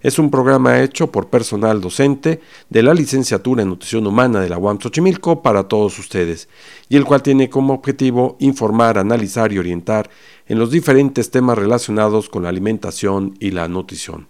es un programa hecho por personal docente de la licenciatura en Nutrición Humana de la UAM Xochimilco para todos ustedes, y el cual tiene como objetivo informar, analizar y orientar en los diferentes temas relacionados con la alimentación y la nutrición.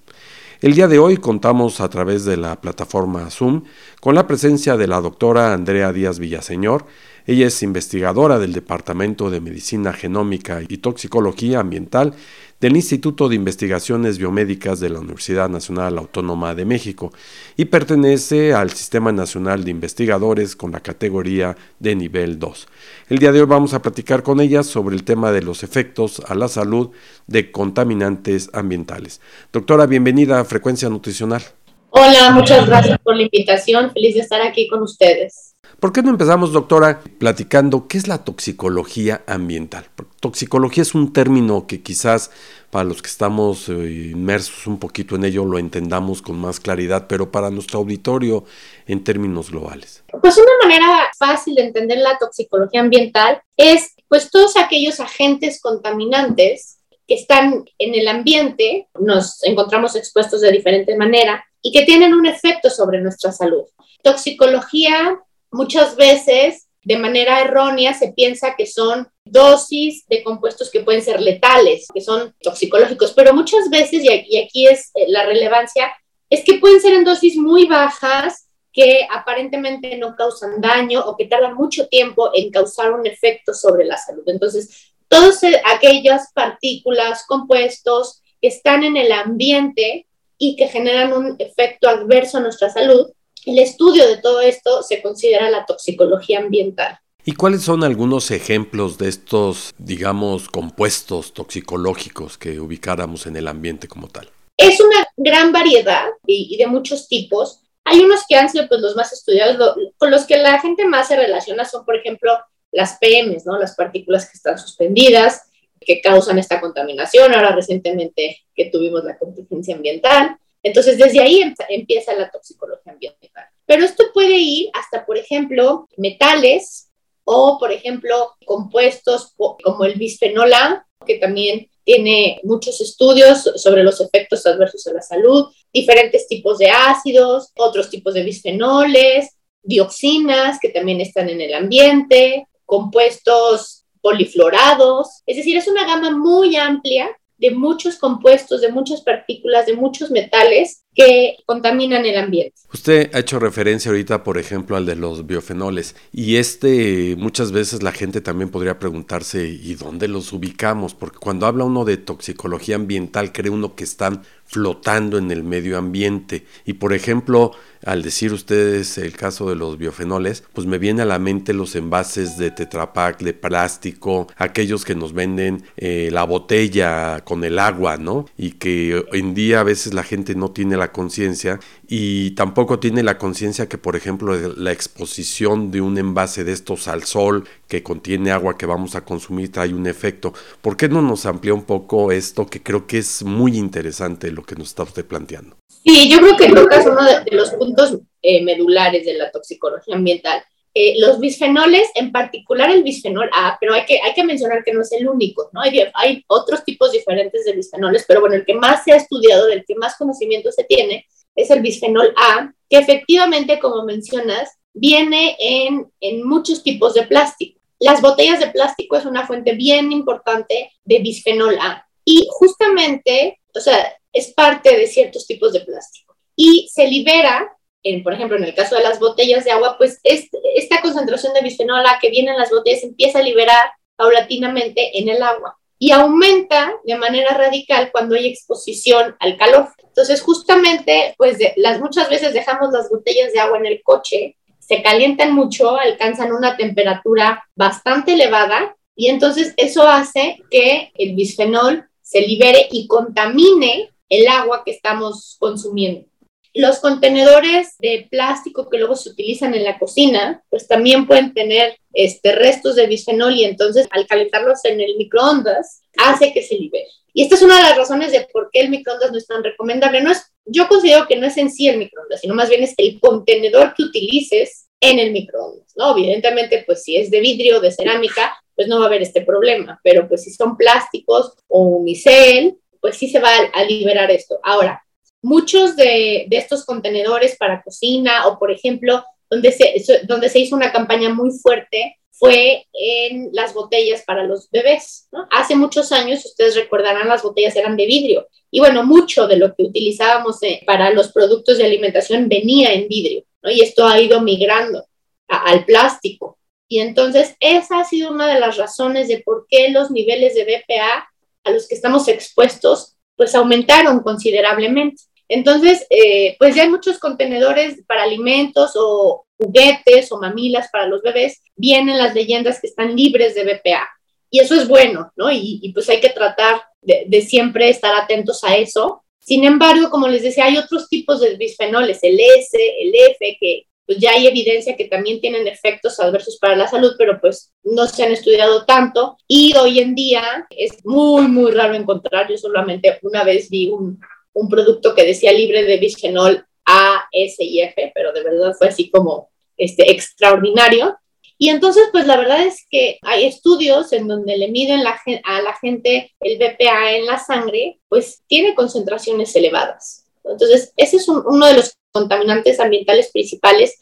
El día de hoy contamos a través de la plataforma Zoom con la presencia de la doctora Andrea Díaz Villaseñor, ella es investigadora del Departamento de Medicina Genómica y Toxicología Ambiental del Instituto de Investigaciones Biomédicas de la Universidad Nacional Autónoma de México y pertenece al Sistema Nacional de Investigadores con la categoría de nivel 2. El día de hoy vamos a platicar con ella sobre el tema de los efectos a la salud de contaminantes ambientales. Doctora, bienvenida a Frecuencia Nutricional. Hola, muchas gracias por la invitación. Feliz de estar aquí con ustedes. ¿Por qué no empezamos, doctora, platicando qué es la toxicología ambiental? Toxicología es un término que quizás para los que estamos eh, inmersos un poquito en ello lo entendamos con más claridad, pero para nuestro auditorio en términos globales. Pues una manera fácil de entender la toxicología ambiental es pues todos aquellos agentes contaminantes que están en el ambiente, nos encontramos expuestos de diferente manera y que tienen un efecto sobre nuestra salud. Toxicología muchas veces de manera errónea se piensa que son dosis de compuestos que pueden ser letales, que son toxicológicos, pero muchas veces, y aquí es eh, la relevancia, es que pueden ser en dosis muy bajas que aparentemente no causan daño o que tardan mucho tiempo en causar un efecto sobre la salud. Entonces, todas aquellas partículas, compuestos que están en el ambiente y que generan un efecto adverso a nuestra salud, el estudio de todo esto se considera la toxicología ambiental. ¿Y cuáles son algunos ejemplos de estos, digamos, compuestos toxicológicos que ubicáramos en el ambiente como tal? Es una gran variedad y, de muchos tipos. Hay unos que han sido pues, los más estudiados, con los que la gente más se relaciona son, por ejemplo, las PMs, ¿no? las partículas que están suspendidas, que causan esta contaminación. Ahora recientemente que tuvimos la contingencia ambiental. Entonces, desde ahí em, empieza la toxicología ambiental. Pero esto puede ir hasta, por ejemplo, metales o, por ejemplo, compuestos como el bisfenol A, que también tiene muchos estudios sobre los efectos adversos a la salud, diferentes tipos de ácidos, otros tipos de bisfenoles, dioxinas que también están en el ambiente, compuestos poliflorados, es decir, es una gama muy amplia de muchos compuestos, de muchas partículas, de muchos metales que contaminan el ambiente. Usted ha hecho referencia ahorita, por ejemplo, al de los biofenoles y este muchas veces la gente también podría preguntarse ¿y dónde los ubicamos? Porque cuando habla uno de toxicología ambiental cree uno que están flotando en el medio ambiente. Y por ejemplo, al decir ustedes el caso de los biofenoles, pues me viene a la mente los envases de tetrapac, de plástico, aquellos que nos venden eh, la botella con el agua, ¿no? Y que hoy en día a veces la gente no tiene la conciencia y tampoco tiene la conciencia que, por ejemplo, la exposición de un envase de estos al sol que contiene agua que vamos a consumir trae un efecto. ¿Por qué no nos amplía un poco esto que creo que es muy interesante lo que nos está usted planteando? Sí, yo creo que tocas uno de, los puntos eh, medulares de la toxicología ambiental. Eh, los bisfenoles, en particular el bisfenol A, pero hay que, hay que mencionar que no es el único, ¿no? Hay, hay otros tipos diferentes de bisfenoles, pero bueno, el que más se ha estudiado, del que más conocimiento se tiene, es el bisfenol A, que efectivamente, como mencionas, viene en, en muchos tipos de plástico. Las botellas de plástico es una fuente bien importante de bisfenol A y justamente, o sea, es parte de ciertos tipos de plástico y se libera en, por ejemplo, en el caso de las botellas de agua, pues esta concentración de bisfenol A que viene en las botellas empieza a liberar paulatinamente en el agua y aumenta de manera radical cuando hay exposición al calor. Entonces, justamente, pues las muchas veces dejamos las botellas de agua en el coche, se calientan mucho, alcanzan una temperatura bastante elevada y entonces eso hace que el bisfenol se libere y contamine el agua que estamos consumiendo. Los contenedores de plástico que luego se utilizan en la cocina, pues también pueden tener este, restos de bisfenol y entonces al calentarlos en el microondas hace que se libere. Y esta es una de las razones de por qué el microondas no es tan recomendable. No es, yo considero que no es en sí el microondas, sino más bien es el contenedor que utilices en el microondas, ¿no? Evidentemente, pues si es de vidrio o de cerámica, pues no va a haber este problema, pero pues si son plásticos o unicel, pues sí se va a, a liberar esto. Ahora, muchos de, estos contenedores para cocina o, por ejemplo, donde se, donde se hizo una campaña muy fuerte fue en las botellas para los bebés. Hace muchos años, ustedes recordarán, las botellas eran de vidrio. Y bueno, mucho de lo que utilizábamos eh, para los productos de alimentación venía en vidrio, Y esto ha ido migrando al plástico. Y entonces, esa ha sido una de las razones de por qué los niveles de BPA a los que estamos expuestos, pues aumentaron considerablemente. Entonces, eh, pues ya hay muchos contenedores para alimentos o juguetes o mamilas para los bebés, vienen las leyendas que están libres de BPA. Y eso es bueno, ¿no? Y, pues hay que tratar de, siempre estar atentos a eso. Sin embargo, como les decía, hay otros tipos de bisfenoles, el S, el F, que pues ya hay evidencia que también tienen efectos adversos para la salud, pero pues no se han estudiado tanto. Y hoy en día es muy, muy raro encontrar. Yo solamente una vez vi un, un producto que decía libre de bisfenol A, S y F, pero de verdad fue así como este, extraordinario. Y entonces, pues la verdad es que hay estudios en donde le miden a la gente el BPA en la sangre, pues tiene concentraciones elevadas. Entonces, ese es uno de los contaminantes ambientales principales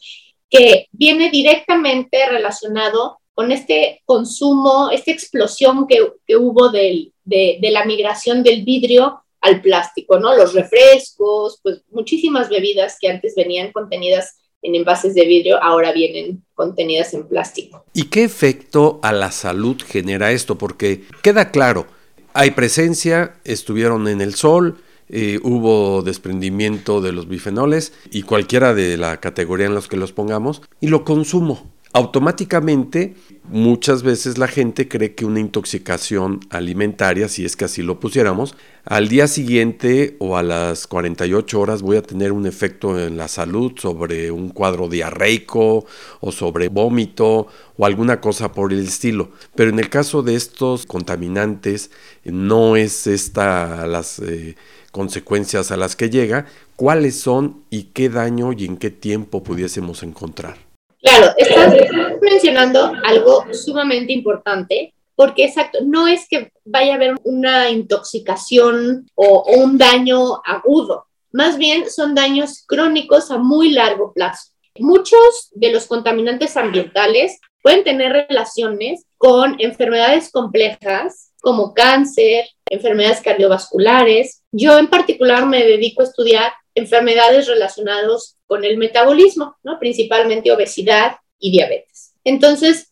que viene directamente relacionado con este consumo, esta explosión que, hubo de, de la migración del vidrio al plástico, ¿no? Los refrescos, pues muchísimas bebidas que antes venían contenidas en envases de vidrio, ahora vienen contenidas en plástico. ¿Y qué efecto a la salud genera esto? Porque queda claro, hay presencia, estuvieron en el sol, eh, hubo desprendimiento de los bifenoles y cualquiera de la categoría en los que los pongamos, y lo consumo automáticamente muchas veces la gente cree que una intoxicación alimentaria, si es que así lo pusiéramos, al día siguiente o a las 48 horas voy a tener un efecto en la salud sobre un cuadro diarreico o sobre vómito o alguna cosa por el estilo. Pero en el caso de estos contaminantes no es esta las eh, consecuencias a las que llega, cuáles son y qué daño y en qué tiempo pudiésemos encontrar. Claro, estás mencionando algo sumamente importante, porque exacto, no es que vaya a haber una intoxicación o, un daño agudo, más bien son daños crónicos a muy largo plazo. Muchos de los contaminantes ambientales pueden tener relaciones con enfermedades complejas como cáncer, enfermedades cardiovasculares. Yo en particular me dedico a estudiar enfermedades relacionadas con el metabolismo, ¿no? principalmente obesidad y diabetes. Entonces,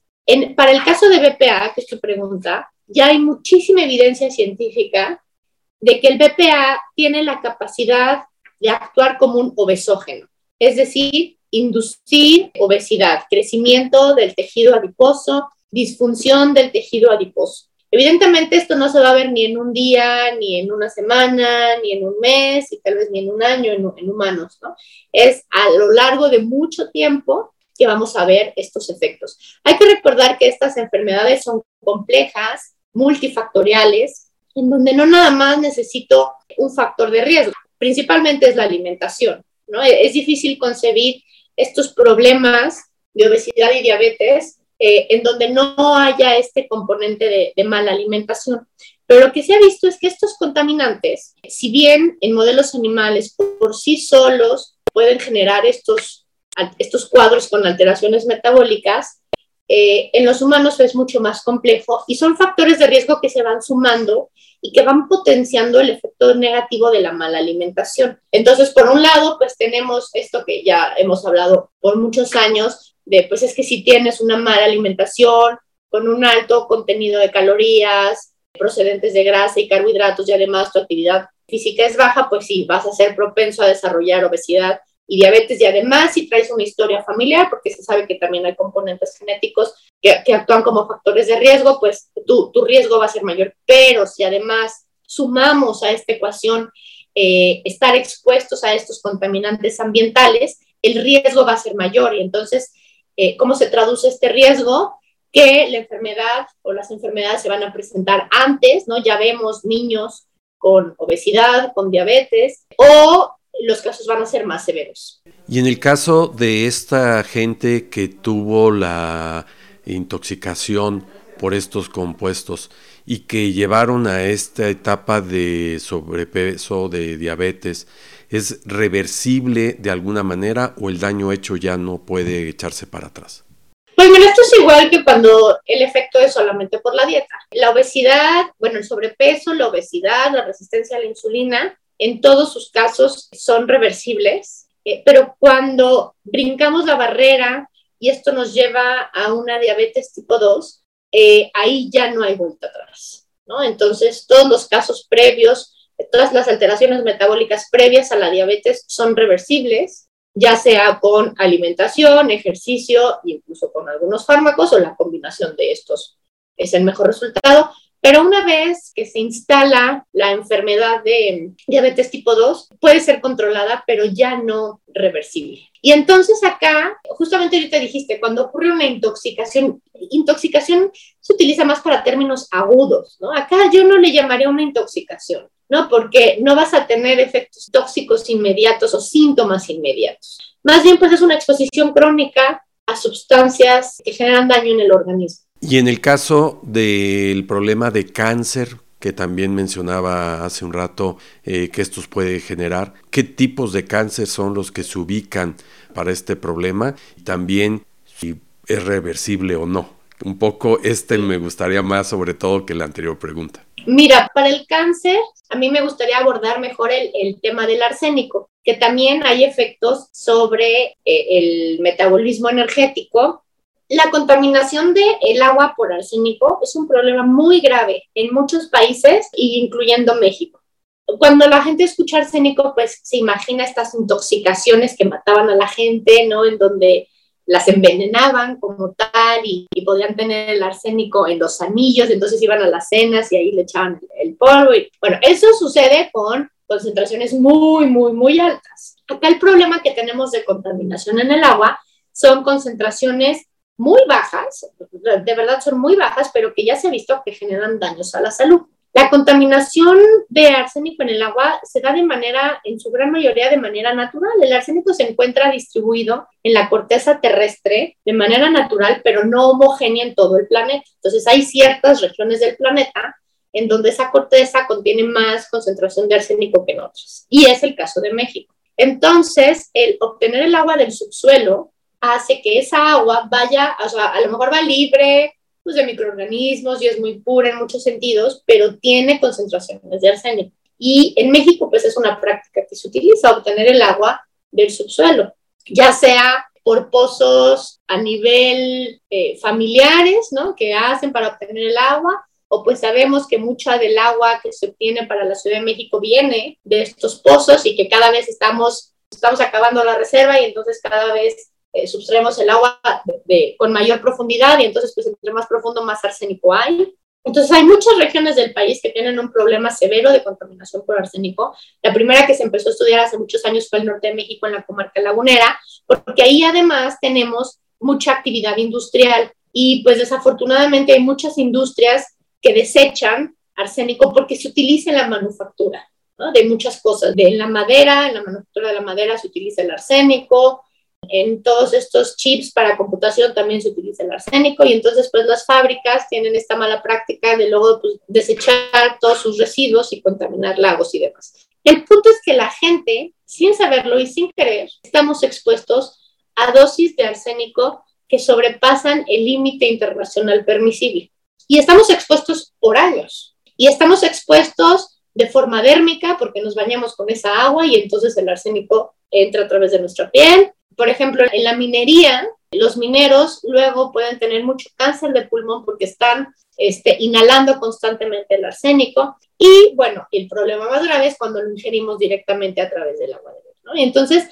para el caso de BPA, que es tu pregunta, ya hay muchísima evidencia científica de que el BPA tiene la capacidad de actuar como un obesógeno, es decir, inducir obesidad, crecimiento del tejido adiposo, disfunción del tejido adiposo. Evidentemente esto no se va a ver ni en un día, ni en una semana, ni en un mes, y tal vez ni en un año en, humanos, ¿no? Es a lo largo de mucho tiempo que vamos a ver estos efectos. Hay que recordar que estas enfermedades son complejas, multifactoriales, en donde no nada más necesito un factor de riesgo, principalmente es la alimentación, ¿no? Es difícil concebir estos problemas de obesidad y diabetes eh, en donde no haya este componente de, mala alimentación. Pero lo que se ha visto es que estos contaminantes, si bien en modelos animales por, sí solos pueden generar estos, estos cuadros con alteraciones metabólicas, eh, en los humanos es mucho más complejo y son factores de riesgo que se van sumando y que van potenciando el efecto negativo de la mala alimentación. Entonces, por un lado, pues tenemos esto que ya hemos hablado por muchos años, de pues es que si tienes una mala alimentación con un alto contenido de calorías, procedentes de grasa y carbohidratos y además tu actividad física es baja, pues sí, vas a ser propenso a desarrollar obesidad y diabetes y además si traes una historia familiar, porque se sabe que también hay componentes genéticos que, actúan como factores de riesgo, pues tu, tu, riesgo va a ser mayor. Pero si además sumamos a esta ecuación eh, estar expuestos a estos contaminantes ambientales, el riesgo va a ser mayor. Y entonces, eh, ¿cómo se traduce este riesgo? Que la enfermedad o las enfermedades se van a presentar antes, ¿no? Ya vemos niños con obesidad, con diabetes, o los casos van a ser más severos. Y en el caso de esta gente que tuvo la intoxicación por estos compuestos y que llevaron a esta etapa de sobrepeso, de diabetes, ¿es reversible de alguna manera o el daño hecho ya no puede echarse para atrás? Pues mira, esto es igual que cuando el efecto es solamente por la dieta. La obesidad, bueno, el sobrepeso, la obesidad, la resistencia a la insulina, en todos sus casos son reversibles, eh, pero cuando brincamos la barrera y esto nos lleva a una diabetes tipo 2, eh, ahí ya no hay vuelta atrás, ¿no? Entonces, todos los casos previos, todas las alteraciones metabólicas previas a la diabetes son reversibles, ya sea con alimentación, ejercicio, incluso con algunos fármacos o la combinación de estos es el mejor resultado, pero una vez que se instala la enfermedad de diabetes tipo 2, puede ser controlada, pero ya no reversible. Y entonces acá, justamente ahorita dijiste, cuando ocurre una intoxicación, intoxicación se utiliza más para términos agudos, ¿no? Acá yo no le llamaría una intoxicación, ¿no? Porque no vas a tener efectos tóxicos inmediatos o síntomas inmediatos. Más bien, pues es una exposición crónica a sustancias que generan daño en el organismo. Y en el caso del problema de cáncer, que también mencionaba hace un rato eh, que estos puede generar, ¿qué tipos de cáncer son los que se ubican para este problema? Y también si es reversible o no. Un poco este me gustaría más sobre todo que la anterior pregunta. Mira, para el cáncer, a mí me gustaría abordar mejor el, tema del arsénico, que también hay efectos sobre eh, el metabolismo energético la contaminación del el agua por arsénico es un problema muy grave en muchos países, incluyendo México. Cuando la gente escucha arsénico, pues se imagina estas intoxicaciones que mataban a la gente, ¿no? En donde las envenenaban como tal y, podían tener el arsénico en los anillos, entonces iban a las cenas y ahí le echaban el polvo. Y, bueno, eso sucede con concentraciones muy, muy, muy altas. Acá el problema que tenemos de contaminación en el agua son concentraciones muy bajas, de verdad son muy bajas, pero que ya se ha visto que generan daños a la salud. La contaminación de arsénico en el agua se da de manera, en su gran mayoría, de manera natural. El arsénico se encuentra distribuido en la corteza terrestre de manera natural, pero no homogénea en todo el planeta. Entonces hay ciertas regiones del planeta en donde esa corteza contiene más concentración de arsénico que en otras. Y es el caso de México. Entonces, el obtener el agua del subsuelo hace que esa agua vaya, o sea, a lo mejor va libre pues, de microorganismos y es muy pura en muchos sentidos, pero tiene concentraciones de arsénico. Y en México, pues es una práctica que se utiliza, obtener el agua del subsuelo, ya sea por pozos a nivel eh, familiares, ¿no? Que hacen para obtener el agua, o pues sabemos que mucha del agua que se obtiene para la Ciudad de México viene de estos pozos y que cada vez estamos, estamos acabando la reserva y entonces cada vez eh, subtraemos el agua de, con mayor profundidad y entonces pues entre más profundo más arsénico hay. Entonces hay muchas regiones del país que tienen un problema severo de contaminación por arsénico. La primera que se empezó a estudiar hace muchos años fue el norte de México en la comarca lagunera, porque ahí además tenemos mucha actividad industrial y pues desafortunadamente hay muchas industrias que desechan arsénico porque se utiliza en la manufactura ¿no? de muchas cosas. De, en la madera, en la manufactura de la madera se utiliza el arsénico, en todos estos chips para computación también se utiliza el arsénico y entonces pues las fábricas tienen esta mala práctica de luego pues, desechar todos sus residuos y contaminar lagos y demás. El punto es que la gente, sin saberlo y sin querer, estamos expuestos a dosis de arsénico que sobrepasan el límite internacional permisible. Y estamos expuestos por años. Y estamos expuestos de forma dérmica porque nos bañamos con esa agua y entonces el arsénico entra a través de nuestra piel. Por ejemplo, en la minería, los mineros luego pueden tener mucho cáncer de pulmón porque están este, inhalando constantemente el arsénico. Y bueno, el problema más grave es cuando lo ingerimos directamente a través del agua de ¿no? Y entonces,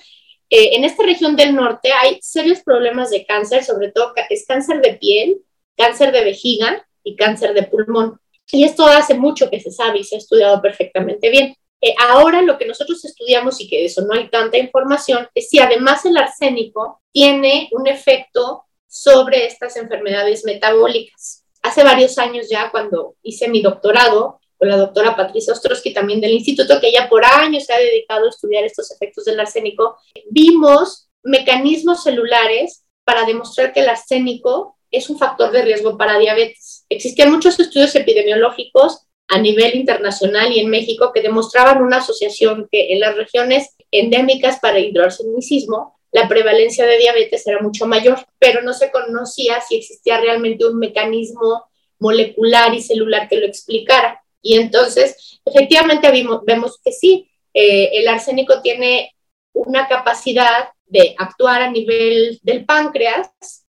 eh, en esta región del norte hay serios problemas de cáncer, sobre todo es cáncer de piel, cáncer de vejiga y cáncer de pulmón. Y esto hace mucho que se sabe y se ha estudiado perfectamente bien. Ahora lo que nosotros estudiamos y que de eso no hay tanta información es si además el arsénico tiene un efecto sobre estas enfermedades metabólicas. Hace varios años ya, cuando hice mi doctorado, con la doctora Patricia Ostrowski también del instituto, que ella por años se ha dedicado a estudiar estos efectos del arsénico, vimos mecanismos celulares para demostrar que el arsénico es un factor de riesgo para diabetes. Existían muchos estudios epidemiológicos a nivel internacional y en México que demostraban una asociación que en las regiones endémicas para hidroarsenicismo la prevalencia de diabetes era mucho mayor, pero no se conocía si existía realmente un mecanismo molecular y celular que lo explicara. Y entonces, efectivamente, vemos que sí, eh, el arsénico tiene una capacidad de actuar a nivel del páncreas.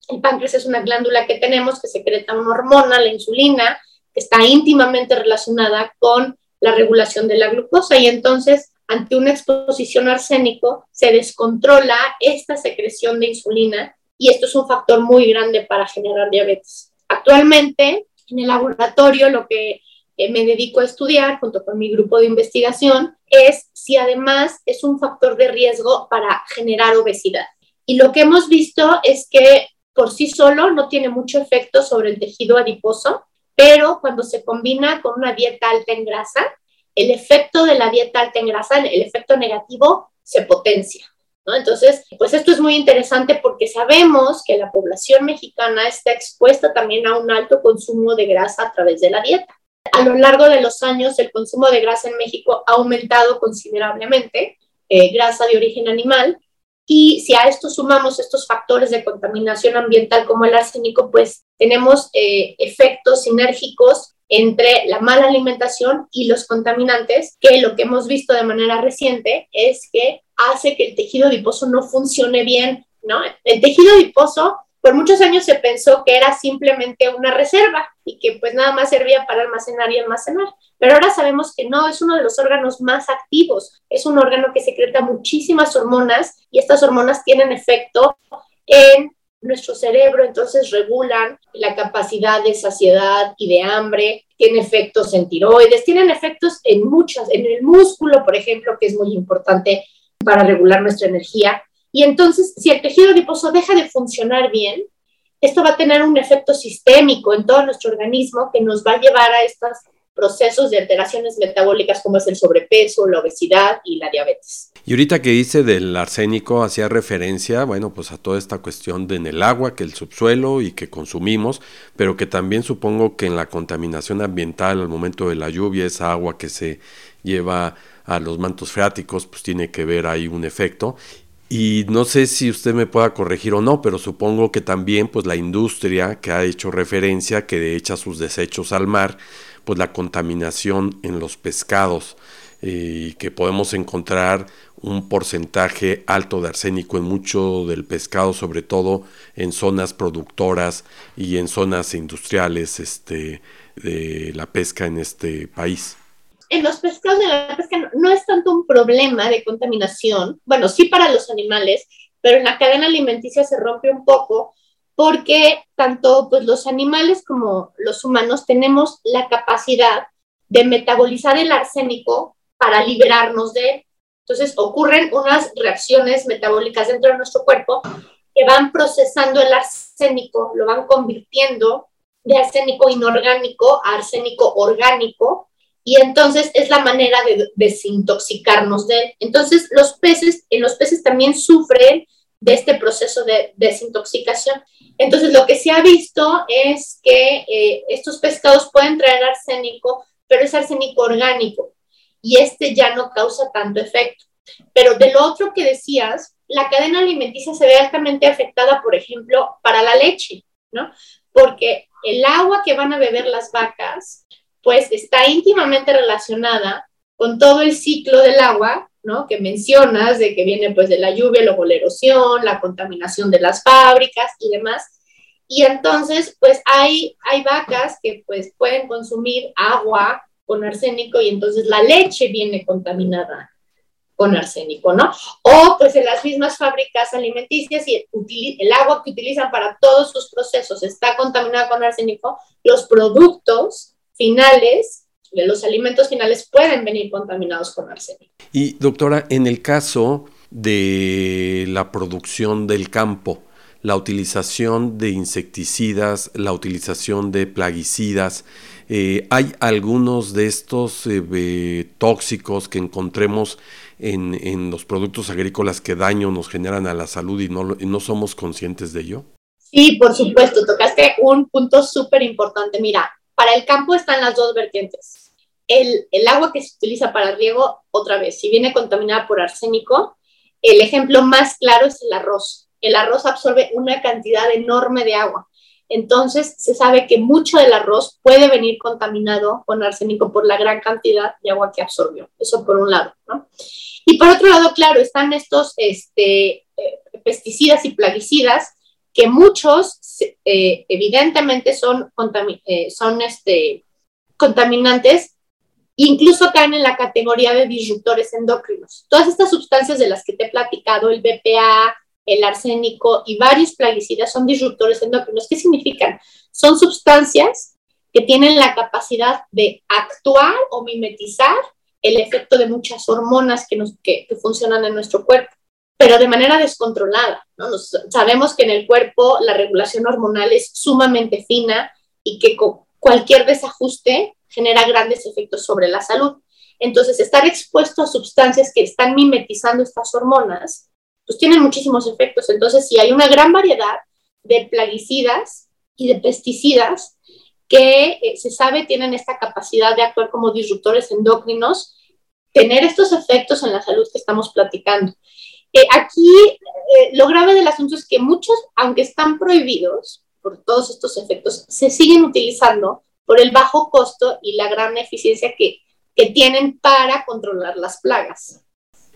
El páncreas es una glándula que tenemos que secreta una hormona, la insulina, está íntimamente relacionada con la regulación de la glucosa y entonces ante una exposición arsénico se descontrola esta secreción de insulina y esto es un factor muy grande para generar diabetes. Actualmente en el laboratorio lo que me dedico a estudiar junto con mi grupo de investigación es si además es un factor de riesgo para generar obesidad. Y lo que hemos visto es que por sí solo no tiene mucho efecto sobre el tejido adiposo, pero cuando se combina con una dieta alta en grasa, el efecto de la dieta alta en grasa, el efecto negativo, se potencia. ¿no? Entonces, pues esto es muy interesante porque sabemos que la población mexicana está expuesta también a un alto consumo de grasa a través de la dieta. A lo largo de los años, el consumo de grasa en México ha aumentado considerablemente, eh, grasa de origen animal, y si a esto sumamos estos factores de contaminación ambiental como el arsénico, pues tenemos eh, efectos sinérgicos entre la mala alimentación y los contaminantes, que lo que hemos visto de manera reciente es que hace que el tejido adiposo no funcione bien, ¿no? El tejido adiposo por muchos años se pensó que era simplemente una reserva y que pues nada más servía para almacenar y almacenar. Pero ahora sabemos que no, es uno de los órganos más activos, es un órgano que secreta muchísimas hormonas y estas hormonas tienen efecto en nuestro cerebro, entonces regulan la capacidad de saciedad y de hambre, tienen efectos en tiroides, tienen efectos en muchas, en el músculo, por ejemplo, que es muy importante para regular nuestra energía. Y entonces, si el tejido adiposo deja de funcionar bien, esto va a tener un efecto sistémico en todo nuestro organismo que nos va a llevar a estos procesos de alteraciones metabólicas como es el sobrepeso, la obesidad y la diabetes. Y ahorita que dice del arsénico, hacía referencia, bueno, pues a toda esta cuestión de en el agua, que el subsuelo y que consumimos, pero que también supongo que en la contaminación ambiental al momento de la lluvia, esa agua que se lleva a los mantos freáticos, pues tiene que ver ahí un efecto. Y no sé si usted me pueda corregir o no, pero supongo que también pues la industria que ha hecho referencia que echa sus desechos al mar, pues la contaminación en los pescados y que podemos encontrar un porcentaje alto de arsénico en mucho del pescado, sobre todo en zonas productoras y en zonas industriales este, de la pesca en este país en los pescados de la pesca no, es tanto un problema de contaminación, bueno, sí para los animales, pero en la cadena alimenticia se rompe un poco porque tanto pues, los animales como los humanos tenemos la capacidad de metabolizar el arsénico para liberarnos de él. Entonces ocurren unas reacciones metabólicas dentro de nuestro cuerpo que van procesando el arsénico, lo van convirtiendo de arsénico inorgánico a arsénico orgánico y entonces es la manera de desintoxicarnos de él. Entonces los peces, en los peces también sufren de este proceso de desintoxicación. Entonces lo que se ha visto es que eh, estos pescados pueden traer arsénico, pero es arsénico orgánico y este ya no causa tanto efecto. Pero de lo otro que decías, la cadena alimenticia se ve altamente afectada, por ejemplo, para la leche, ¿no? Porque el agua que van a beber las vacas, pues está íntimamente relacionada con todo el ciclo del agua, ¿no? Que mencionas, de que viene pues de la lluvia, luego la erosión, la contaminación de las fábricas y demás. Y entonces, pues hay, hay vacas que pues pueden consumir agua con arsénico y entonces la leche viene contaminada con arsénico, ¿no? O pues en las mismas fábricas alimenticias y el agua que utilizan para todos sus procesos está contaminada con arsénico, los productos finales de los alimentos finales pueden venir contaminados con arsénico. Y doctora, en el caso de la producción del campo, la utilización de insecticidas, la utilización de plaguicidas, eh, ¿hay algunos de estos eh, tóxicos que encontremos en, los productos agrícolas que daño nos generan a la salud y no, y no somos conscientes de ello? Sí, por supuesto, tocaste un punto súper importante. Mira, para el campo están las dos vertientes. El, agua que se utiliza para riego, otra vez, si viene contaminada por arsénico, el ejemplo más claro es el arroz. El arroz absorbe una cantidad enorme de agua. Entonces, se sabe que mucho del arroz puede venir contaminado con arsénico por la gran cantidad de agua que absorbió. Eso por un lado, ¿no? Y por otro lado, claro, están estos este, eh, pesticidas y plaguicidas que muchos eh, evidentemente son, eh, son este, contaminantes, incluso caen en la categoría de disruptores endocrinos. Todas estas sustancias de las que te he platicado, el BPA, el arsénico y varios plaguicidas son disruptores endocrinos. ¿Qué significan? Son sustancias que tienen la capacidad de actuar o mimetizar el efecto de muchas hormonas que, nos, que, funcionan en nuestro cuerpo, pero de manera descontrolada. ¿no? sabemos que en el cuerpo la regulación hormonal es sumamente fina y que cualquier desajuste genera grandes efectos sobre la salud. Entonces, estar expuesto a sustancias que están mimetizando estas hormonas, pues tienen muchísimos efectos. Entonces, si hay una gran variedad de plaguicidas y de pesticidas que eh, se sabe tienen esta capacidad de actuar como disruptores endocrinos, tener estos efectos en la salud que estamos platicando. Eh, aquí eh, lo grave del asunto es que muchos, aunque están prohibidos por todos estos efectos, se siguen utilizando por el bajo costo y la gran eficiencia que, que tienen para controlar las plagas.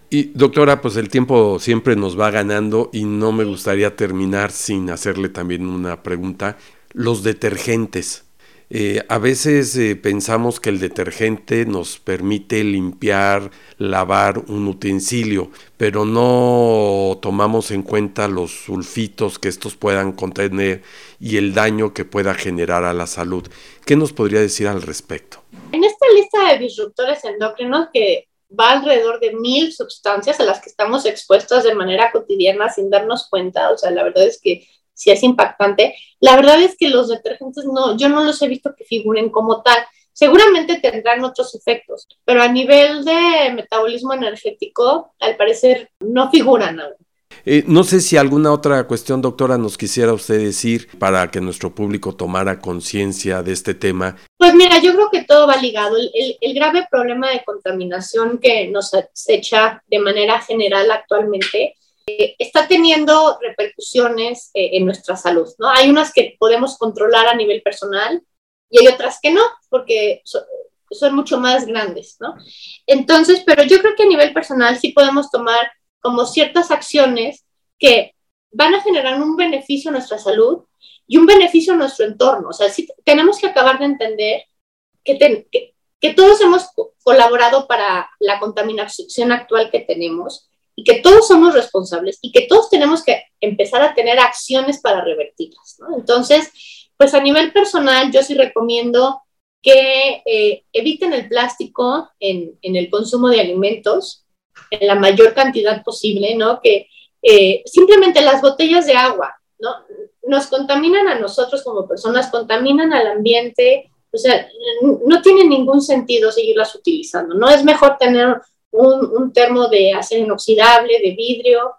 Y doctora, pues el tiempo siempre nos va ganando y no me gustaría terminar sin hacerle también una pregunta. Los detergentes, eh, a veces eh, pensamos que el detergente nos permite limpiar, lavar un utensilio, pero no tomamos en cuenta los sulfitos que estos puedan contener y el daño que pueda generar a la salud. ¿Qué nos podría decir al respecto? En esta lista de disruptores endocrinos que va alrededor de mil sustancias a las que estamos expuestos de manera cotidiana sin darnos cuenta, o sea, la verdad es que si es impactante. La verdad es que los detergentes no, yo no los he visto que figuren como tal. Seguramente tendrán otros efectos, pero a nivel de metabolismo energético, al parecer no figuran aún. Eh, no sé si alguna otra cuestión, doctora, nos quisiera usted decir para que nuestro público tomara conciencia de este tema. Pues mira, yo creo que todo va ligado. El, el, grave problema de contaminación que nos acecha de manera general actualmente eh, está teniendo repercusiones eh, en nuestra salud, ¿no? Hay unas que podemos controlar a nivel personal y hay otras que no, porque son mucho más grandes, ¿no? Entonces, pero yo creo que a nivel personal sí podemos tomar como ciertas acciones que van a generar un beneficio a nuestra salud y un beneficio a nuestro entorno. O sea, sí tenemos que acabar de entender que, que todos hemos colaborado para la contaminación actual que tenemos y que todos somos responsables y que todos tenemos que empezar a tener acciones para revertirlas. Entonces, pues a nivel personal, yo sí recomiendo que eh, eviten el plástico en, en, el consumo de alimentos en la mayor cantidad posible, ¿no? Que eh, simplemente las botellas de agua, ¿no? Nos contaminan a nosotros como personas, contaminan al ambiente, o sea, no tiene ningún sentido seguirlas utilizando, ¿no? Es mejor tener un, termo de acero inoxidable, de vidrio,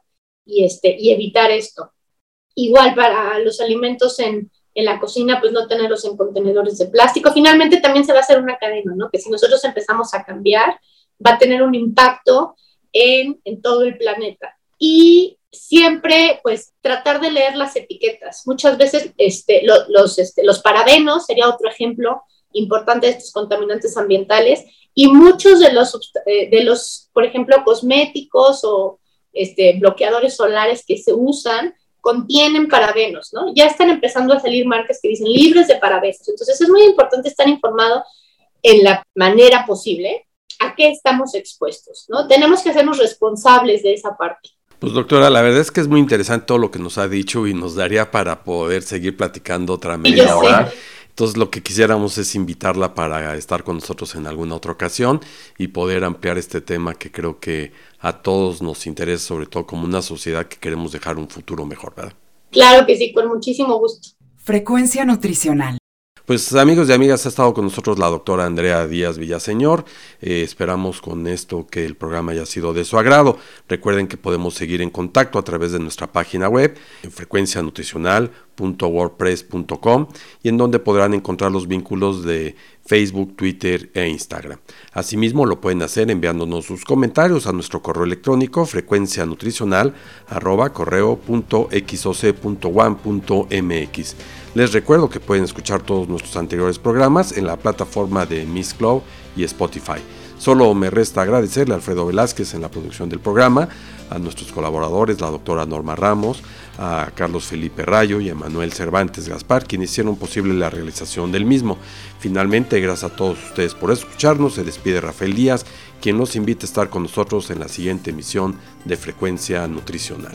y, este, y evitar esto. Igual para los alimentos en, en la cocina, pues no tenerlos en contenedores de plástico. Finalmente también se va a hacer una cadena, ¿no? Que si nosotros empezamos a cambiar, va a tener un impacto en, en todo el planeta. Y siempre pues tratar de leer las etiquetas. Muchas veces este, los, este, los parabenos sería otro ejemplo importante de estos contaminantes ambientales y muchos de los, eh, de los por ejemplo, cosméticos o este, bloqueadores solares que se usan contienen parabenos, ¿no? Ya están empezando a salir marcas que dicen libres de parabenos. Entonces es muy importante estar informado en la manera posible a qué estamos expuestos, ¿no? Tenemos que hacernos responsables de esa parte. Pues doctora, la verdad es que es muy interesante todo lo que nos ha dicho y nos daría para poder seguir platicando otra media hora. Entonces lo que quisiéramos es invitarla para estar con nosotros en alguna otra ocasión y poder ampliar este tema que creo que a todos nos interesa, sobre todo como una sociedad que queremos dejar un futuro mejor, ¿verdad? Claro que sí, con muchísimo gusto. Frecuencia nutricional. Pues amigos y amigas, ha estado con nosotros la doctora Andrea Díaz Villaseñor. Eh, esperamos con esto que el programa haya sido de su agrado. Recuerden que podemos seguir en contacto a través de nuestra página web en frecuencianutricional.wordpress.com y en donde podrán encontrar los vínculos de Facebook, Twitter e Instagram. Asimismo, lo pueden hacer enviándonos sus comentarios a nuestro correo electrónico frecuencianutricional.xoc.1.mx. Les recuerdo que pueden escuchar todos nuestros anteriores programas en la plataforma de Miss Club y Spotify. Solo me resta agradecerle a Alfredo Velázquez en la producción del programa, a nuestros colaboradores, la doctora Norma Ramos, a Carlos Felipe Rayo y a Manuel Cervantes Gaspar, quienes hicieron posible la realización del mismo. Finalmente, gracias a todos ustedes por escucharnos, se despide Rafael Díaz, quien nos invita a estar con nosotros en la siguiente emisión de Frecuencia Nutricional.